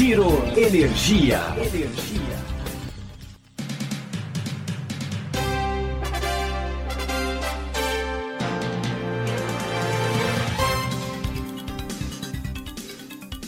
Giro Energia.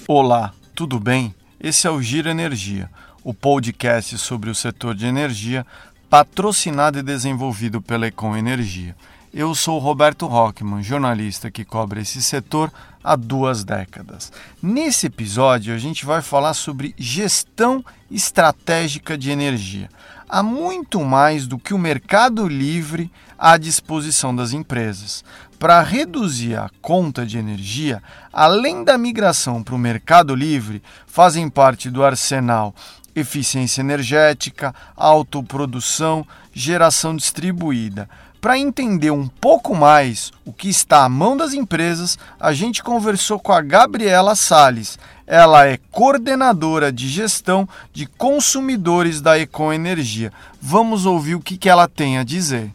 Olá, tudo bem? Esse é o Giro Energia, o podcast sobre o setor de energia, patrocinado e desenvolvido pela Econ Energia. Eu sou Roberto Rockman, jornalista que cobre esse setor há duas décadas. Nesse episódio, a gente vai falar sobre gestão estratégica de energia. Há muito mais do que o mercado livre à disposição das empresas. Para reduzir a conta de energia, além da migração para o mercado livre, fazem parte do arsenal eficiência energética, autoprodução, geração distribuída. Para entender um pouco mais o que está à mão das empresas, a gente conversou com a Gabriela Sales. Ela é coordenadora de gestão de consumidores da Econ Energia. Vamos ouvir o que ela tem a dizer.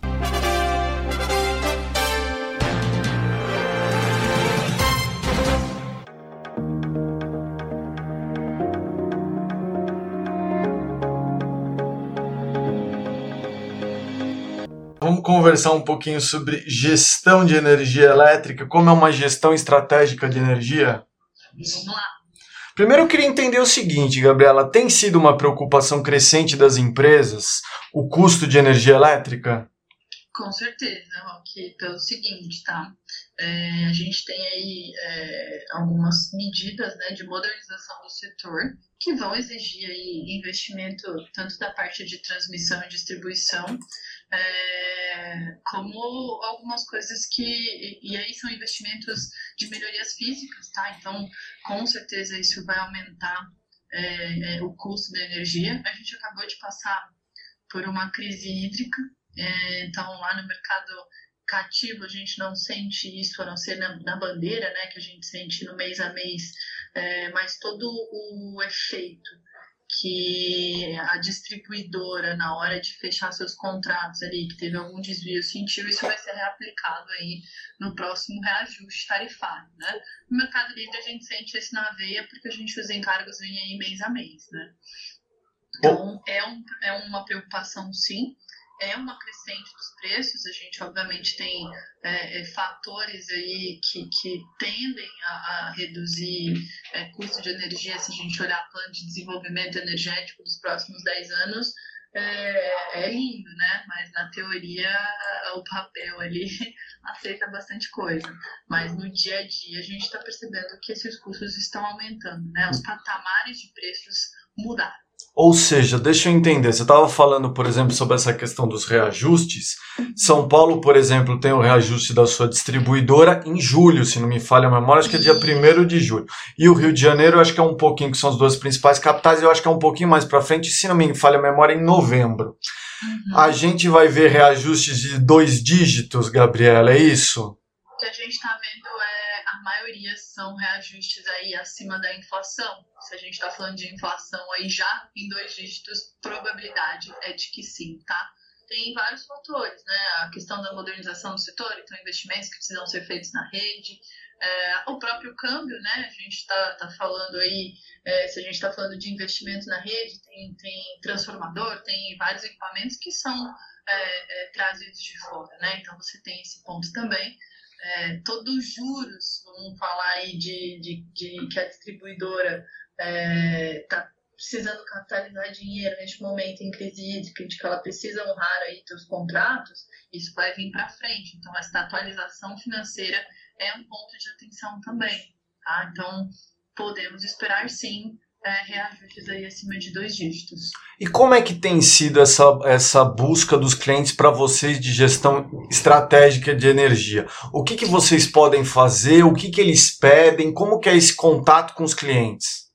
Conversar um pouquinho sobre gestão de energia elétrica, como é uma gestão estratégica de energia? Vamos lá. Primeiro eu queria entender o seguinte, Gabriela, tem sido uma preocupação crescente das empresas o custo de energia elétrica? Com certeza, Roque, pelo seguinte, tá? É, a gente tem aí é, algumas medidas né, de modernização do setor que vão exigir aí investimento tanto da parte de transmissão e distribuição, é, como algumas coisas que. E aí são investimentos de melhorias físicas, tá? Então, com certeza, isso vai aumentar é, é, o custo da energia. A gente acabou de passar por uma crise hídrica, é, então lá no mercado cativo a gente não sente isso, a não ser na, na bandeira, né, que a gente sente no mês a mês, é, mas todo o efeito que a distribuidora, na hora de fechar seus contratos ali, que teve algum desvio, sentiu, isso vai ser reaplicado aí no próximo reajuste tarifário, né? No Mercado Livre a gente sente isso na veia porque a gente os encargos vêm aí mês a mês, né? Então, é, um, é uma preocupação, sim, é uma crescente dos preços, a gente obviamente tem é, é, fatores aí que, que tendem a, a reduzir é, custo de energia se a gente olhar plano de desenvolvimento energético dos próximos 10 anos, é, é, lindo, né? Mas na teoria o papel ali aceita bastante coisa. Mas no dia a dia a gente está percebendo que esses custos estão aumentando, né? Os patamares de preços mudaram. Ou seja, deixa eu entender, você estava falando, por exemplo, sobre essa questão dos reajustes. São Paulo, por exemplo, tem o reajuste da sua distribuidora em julho, se não me falha a memória, acho que é dia 1 de julho. E o Rio de Janeiro, acho que é um pouquinho, que são as duas principais capitais, eu acho que é um pouquinho mais para frente, se não me falha a memória, em novembro. Uhum. A gente vai ver reajustes de dois dígitos, Gabriela, é isso? O que a gente está vendo é a maioria são reajustes aí acima da inflação. Se a gente está falando de inflação aí já em dois dígitos, probabilidade é de que sim, tá? Tem vários fatores, né? A questão da modernização do setor, então investimentos que precisam ser feitos na rede, é, o próprio câmbio, né? A gente está tá falando aí, é, se a gente está falando de investimento na rede, tem, tem transformador, tem vários equipamentos que são é, é trazidos de fora, né? Então você tem esse ponto também é, todos os juros, vamos falar aí de, de, de que a distribuidora está é, tá precisando capitalizar dinheiro neste momento em crise hídrica, de que ela precisa honrar aí seus contratos, isso vai vir para frente. Então, essa atualização financeira é um ponto de atenção também. Tá? Então, podemos esperar sim é, reajustes aí acima de dois dígitos. E como é que tem sido essa, essa busca dos clientes para vocês de gestão estratégica de energia? O que, que vocês podem fazer? O que, que eles pedem? Como que é esse contato com os clientes?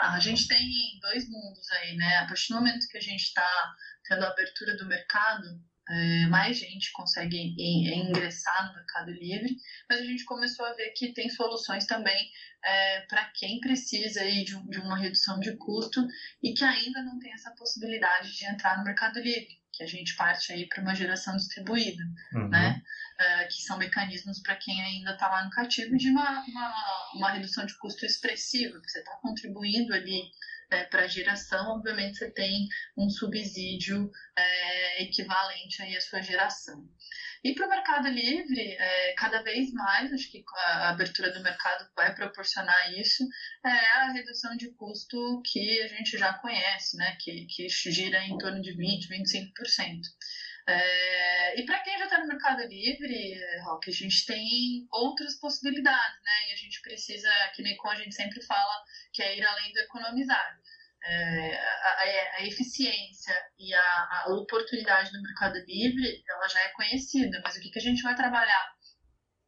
A gente tem dois mundos aí, né? A partir do momento que a gente está tendo a abertura do mercado, é, mais gente consegue ingressar no Mercado Livre, mas a gente começou a ver que tem soluções também é, para quem precisa aí de, de, uma redução de custo e que ainda não tem essa possibilidade de entrar no Mercado Livre, que a gente parte aí para uma geração distribuída, uhum. né? É, que são mecanismos para quem ainda está lá no cativo de uma, uma, uma, redução de custo expressiva, que você está contribuindo ali é, para a geração, obviamente você tem um subsídio é, equivalente aí à sua geração. E para o Mercado Livre, é, cada vez mais, acho que a abertura do mercado vai proporcionar isso, é a redução de custo que a gente já conhece, né, que, que gira em torno de 20%, 25%. É, e para quem já está no Mercado Livre, Rock, a gente tem outras possibilidades, né? E a gente precisa, que nem a gente sempre fala, que é ir além do economizar. É, a, a, eficiência e a, a, oportunidade do Mercado Livre, ela já é conhecida, mas o que, que a gente vai trabalhar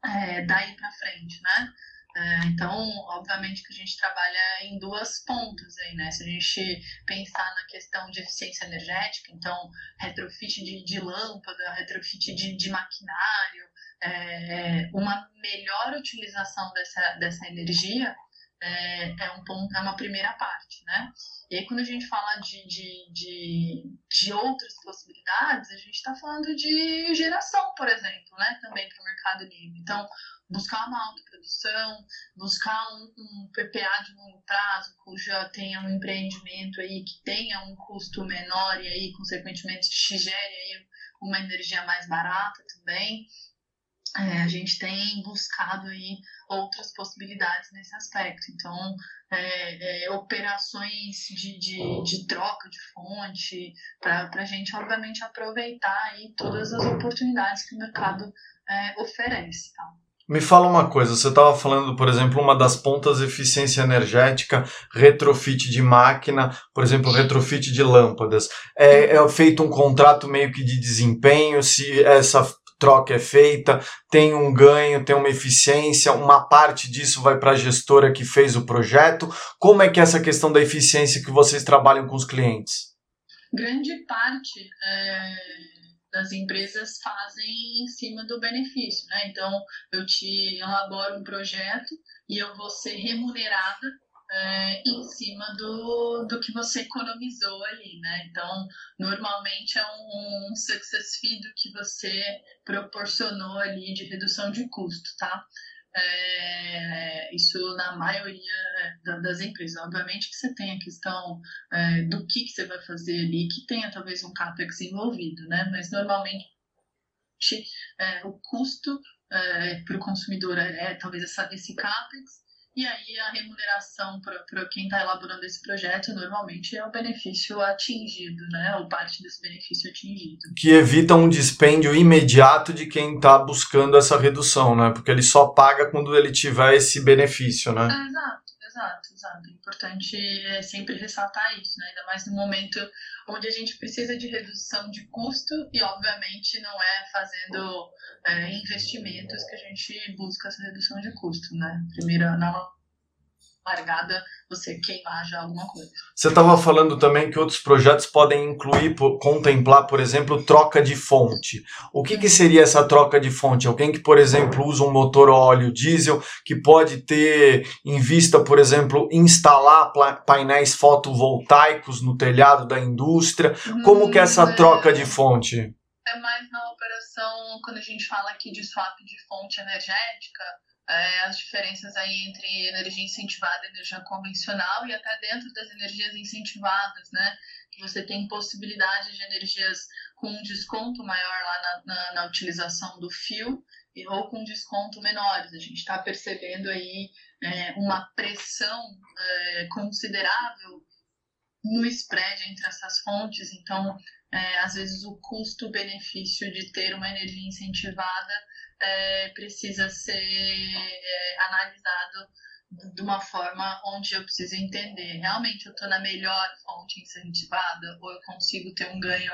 é, daí para frente, né? É, então, obviamente que a gente trabalha em duas pontas aí, né? Se a gente pensar na questão de eficiência energética, então retrofit de, de lâmpada, retrofit de, de maquinário, é, uma melhor utilização dessa, dessa energia é, é, um ponto, é uma primeira parte, né? E aí, quando a gente fala de, de, de, de outras possibilidades, a gente está falando de geração, por exemplo, né? Também para o mercado livre. Então, buscar uma autoprodução, buscar um, um, PPA de longo prazo, cuja tenha um empreendimento aí que tenha um custo menor e aí, consequentemente, te gere aí uma energia mais barata também. É, a gente tem buscado aí outras possibilidades nesse aspecto. Então, é, é, operações de, de, de, troca de fonte, para a gente, obviamente, aproveitar aí todas as oportunidades que o mercado é, oferece. Tá? Me fala uma coisa, você estava falando, por exemplo, uma das pontas eficiência energética, retrofit de máquina, por exemplo, retrofit de lâmpadas. É, é feito um contrato meio que de desempenho, se essa troca é feita, tem um ganho, tem uma eficiência, uma parte disso vai para a gestora que fez o projeto. Como é que é essa questão da eficiência que vocês trabalham com os clientes? Grande parte é das empresas fazem em cima do benefício, né? Então, eu te elaboro um projeto e eu vou ser remunerada é, em cima do, do que você economizou ali, né? Então, normalmente é um, um success fee do que você proporcionou ali de redução de custo, tá? É, isso na maioria das empresas. Obviamente que você tem a questão é, do que, que você vai fazer ali, que tenha talvez um CAPEX envolvido, né? Mas normalmente é, o custo é, para o consumidor é, é, talvez essa, esse CAPEX e aí a remuneração para quem está elaborando esse projeto normalmente é o benefício atingido, né? Ou parte desse benefício atingido. Que evita um dispêndio imediato de quem está buscando essa redução, né? Porque ele só paga quando ele tiver esse benefício, né? É, exato. Exato, exato. É importante é sempre ressaltar isso, né? ainda mais no momento onde a gente precisa de redução de custo e, obviamente, não é fazendo é, investimentos que a gente busca essa redução de custo. Né? Primeiro, na largada você queimar já alguma coisa. Você estava falando também que outros projetos podem incluir, contemplar, por exemplo, troca de fonte. O que, que seria essa troca de fonte? Alguém que, por exemplo, usa um motor óleo diesel, que pode ter em vista, por exemplo, instalar painéis fotovoltaicos no telhado da indústria. Como que é essa hum, troca de fonte? É mais na operação, quando a gente fala aqui de swap de fonte energética, é, as diferenças aí entre energia incentivada e energia convencional e até dentro das energias incentivadas, né? Que você tem possibilidade de energias com um desconto maior lá na, na, na utilização do fio e, ou com desconto menores. A gente está percebendo aí é, uma pressão é, considerável no spread entre essas fontes, então é, às vezes o custo-benefício de ter uma energia incentivada é, precisa ser é, analisado de uma forma onde eu preciso entender realmente eu estou na melhor fonte incentivada ou eu consigo ter um ganho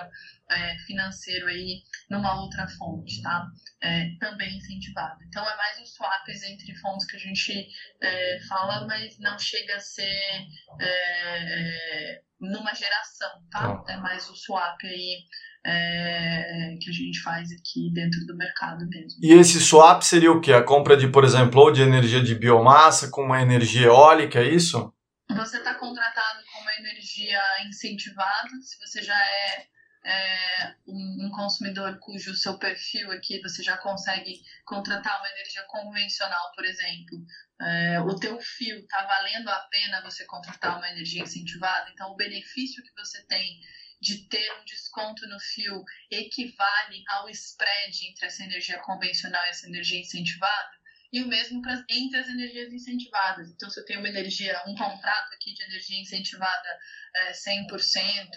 é, financeiro aí numa outra fonte, tá? É, também incentivada. Então é mais os swaps entre fontes que a gente é, fala, mas não chega a ser é, é, numa geração, tá? tá? É mais o swap aí é, que a gente faz aqui dentro do mercado mesmo. E esse swap seria o quê? A compra de, por exemplo, ou de energia de biomassa com uma energia eólica, é isso? Você está contratado com uma energia incentivada, se você já é, é, um, um, consumidor cujo seu perfil aqui você já consegue contratar uma energia convencional, por exemplo, é, o teu fio está valendo a pena você contratar uma energia incentivada, então o benefício que você tem de ter um desconto no fio equivale ao spread entre essa energia convencional e essa energia incentivada, e o mesmo pra, entre as energias incentivadas. Então, se eu tenho uma energia, um contrato aqui de energia incentivada é, 100%,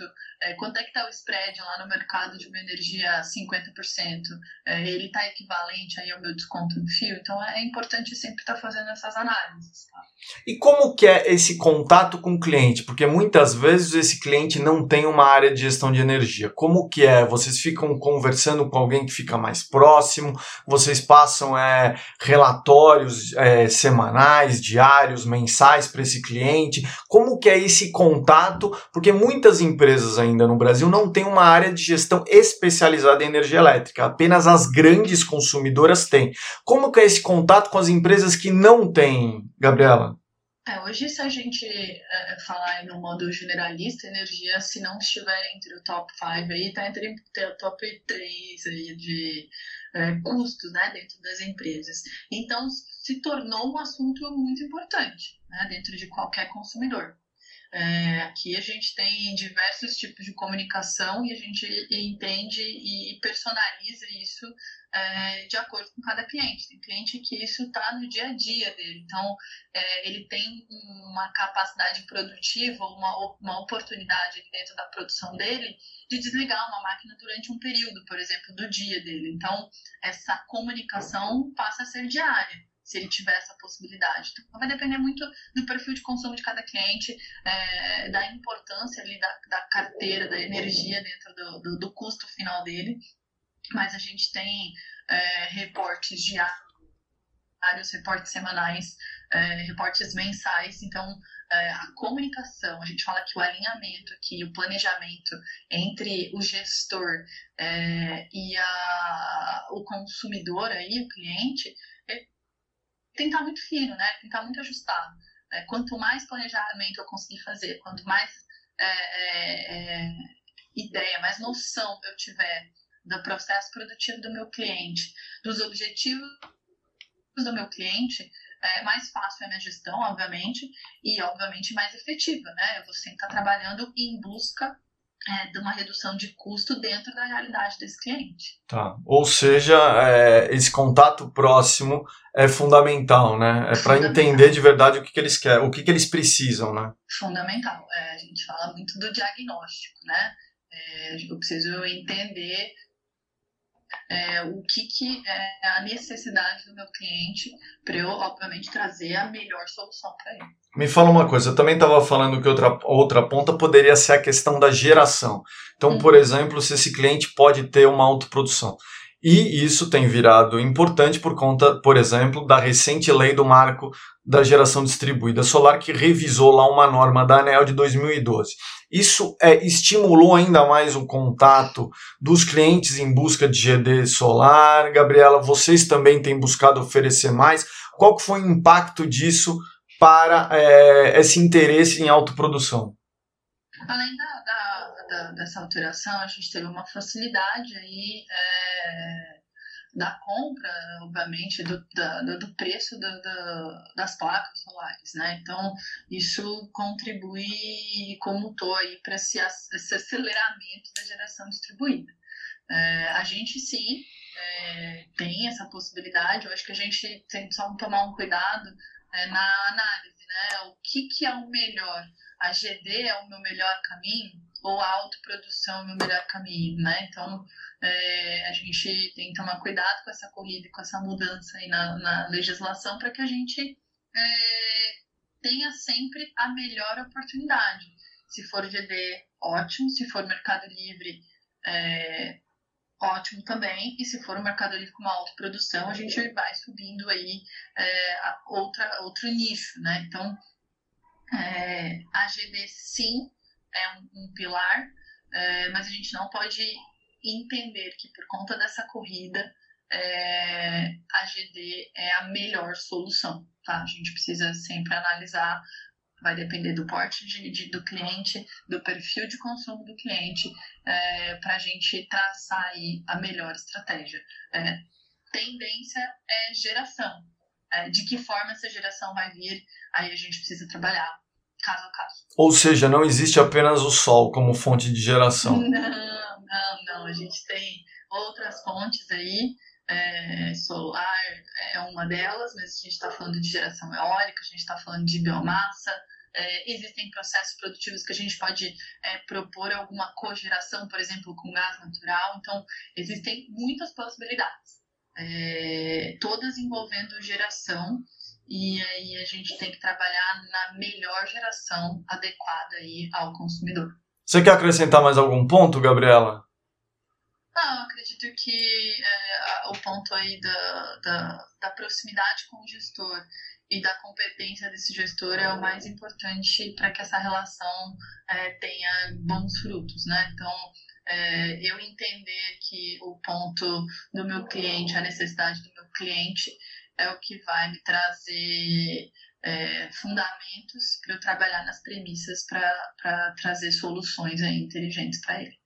é, quanto é que está o spread lá no mercado de uma energia 50%? É, ele está equivalente aí ao meu desconto no fio? Então, é, é importante sempre estar tá fazendo essas análises. Tá? E como que é esse contato com o cliente? Porque muitas vezes esse cliente não tem uma área de gestão de energia. Como que é? Vocês ficam conversando com alguém que fica mais próximo? Vocês passam é, relatórios é, semanais, diários, mensais para esse cliente? Como que é esse contato? Porque muitas empresas ainda no Brasil não têm uma área de gestão especializada em energia elétrica. Apenas as grandes consumidoras têm. Como que é esse contato com as empresas que não têm, Gabriela? É, hoje, se a gente é, é falar no modo generalista, energia, se não estiver entre o top 5 aí, está entre o top 3 aí de é, custos né, dentro das empresas. Então, se tornou um assunto muito importante né, dentro de qualquer consumidor. É, aqui a gente tem diversos tipos de comunicação e a gente entende e personaliza isso é, de acordo com cada cliente. Tem cliente que isso está no dia a dia dele, então é, ele tem uma capacidade produtiva, uma, uma oportunidade dentro da produção dele de desligar uma máquina durante um período, por exemplo, do dia dele. Então, essa comunicação passa a ser diária se ele tiver essa possibilidade. Então, vai depender muito do perfil de consumo de cada cliente, é, da importância ali da, da, carteira, da energia dentro do, do, do, custo final dele. Mas a gente tem é, reportes diários, reportes semanais, é, reportes mensais, então é, a comunicação, a gente fala que o alinhamento aqui, o planejamento entre o gestor é, e a, o consumidor aí, o cliente, tem que estar muito fino, né? Tem que estar muito ajustado. É, quanto mais planejamento eu conseguir fazer, quanto mais é, é, é, ideia, mais noção eu tiver do processo produtivo do meu cliente, dos objetivos do meu cliente, é, mais fácil é a minha gestão, obviamente, e obviamente mais efetiva, né? Eu vou sempre estar trabalhando em busca é, de uma redução de custo dentro da realidade desse cliente. Tá. Ou seja, é, esse contato próximo é fundamental, né? É para entender de verdade o que, que eles querem, o que, que eles precisam, né? Fundamental. É, a gente fala muito do diagnóstico, né? É, eu preciso entender é, o que, que é a necessidade do meu cliente para eu, obviamente, trazer a melhor solução para ele. Me fala uma coisa, eu também estava falando que outra, outra ponta poderia ser a questão da geração. Então, por exemplo, se esse cliente pode ter uma autoprodução. E isso tem virado importante por conta, por exemplo, da recente lei do marco da geração distribuída solar, que revisou lá uma norma da ANEL de 2012. Isso é, estimulou ainda mais o contato dos clientes em busca de GD solar. Gabriela, vocês também têm buscado oferecer mais. Qual que foi o impacto disso para é, esse interesse em autoprodução? Além da, da, da, dessa alteração, a gente teve uma facilidade aí é, da compra, obviamente, do, da, do preço do, do, das placas solares, né? Então, isso contribui como tô aí para esse, esse aceleramento da geração distribuída. É, a gente sim é, tem essa possibilidade, eu acho que a gente tem que só tomar um cuidado é, na análise, né? O que, que é o melhor? A GD é o meu melhor caminho ou a autoprodução é o meu melhor caminho, né? Então, é, a gente tem que tomar cuidado com essa corrida e com essa mudança aí na, na legislação para que a gente é, tenha sempre a melhor oportunidade. Se for GD, ótimo. Se for Mercado Livre, é, ótimo também. E se for um mercado livre com uma autoprodução, a gente vai subindo aí é, outra, outro nicho, né? Então, é, a GD sim é um, um pilar, é, mas a gente não pode entender que por conta dessa corrida é, a GD é a melhor solução, tá? A gente precisa sempre analisar vai depender do porte de, de, do cliente, do perfil de consumo do cliente, é, para a gente traçar aí a melhor estratégia. É, tendência é geração. É, de que forma essa geração vai vir, aí a gente precisa trabalhar caso a caso. Ou seja, não existe apenas o sol como fonte de geração. Não, não, não. A gente tem outras fontes aí. É, solar é uma delas, mas a gente está falando de geração eólica, a gente está falando de biomassa, é, existem processos produtivos que a gente pode é, propor alguma cogeração, por exemplo, com gás natural. Então, existem muitas possibilidades, é, todas envolvendo geração. E aí a gente tem que trabalhar na melhor geração adequada aí ao consumidor. Você quer acrescentar mais algum ponto, Gabriela? Não, eu acredito que é, o ponto aí da, da, da proximidade com o gestor e da competência desse gestor é o mais importante para que essa relação é, tenha bons frutos, né? Então, é, eu entender que o ponto do meu cliente, a necessidade do meu cliente é o que vai me trazer é, fundamentos para eu trabalhar nas premissas para trazer soluções aí, inteligentes para ele.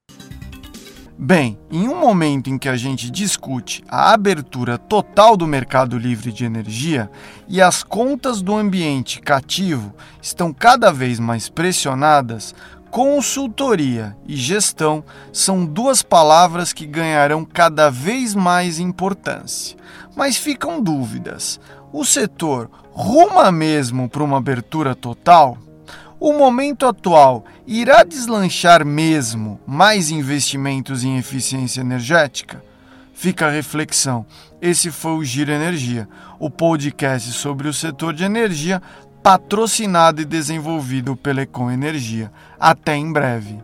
Bem, em um momento em que a gente discute a abertura total do mercado livre de energia e as contas do ambiente cativo estão cada vez mais pressionadas, consultoria e gestão são duas palavras que ganharão cada vez mais importância. Mas ficam dúvidas: o setor ruma mesmo para uma abertura total? O momento atual irá deslanchar mesmo mais investimentos em eficiência energética? Fica a reflexão. Esse foi o Giro Energia, o podcast sobre o setor de energia, patrocinado e desenvolvido pela Econ Energia. Até em breve.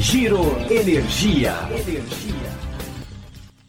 Giro Energia. Energia.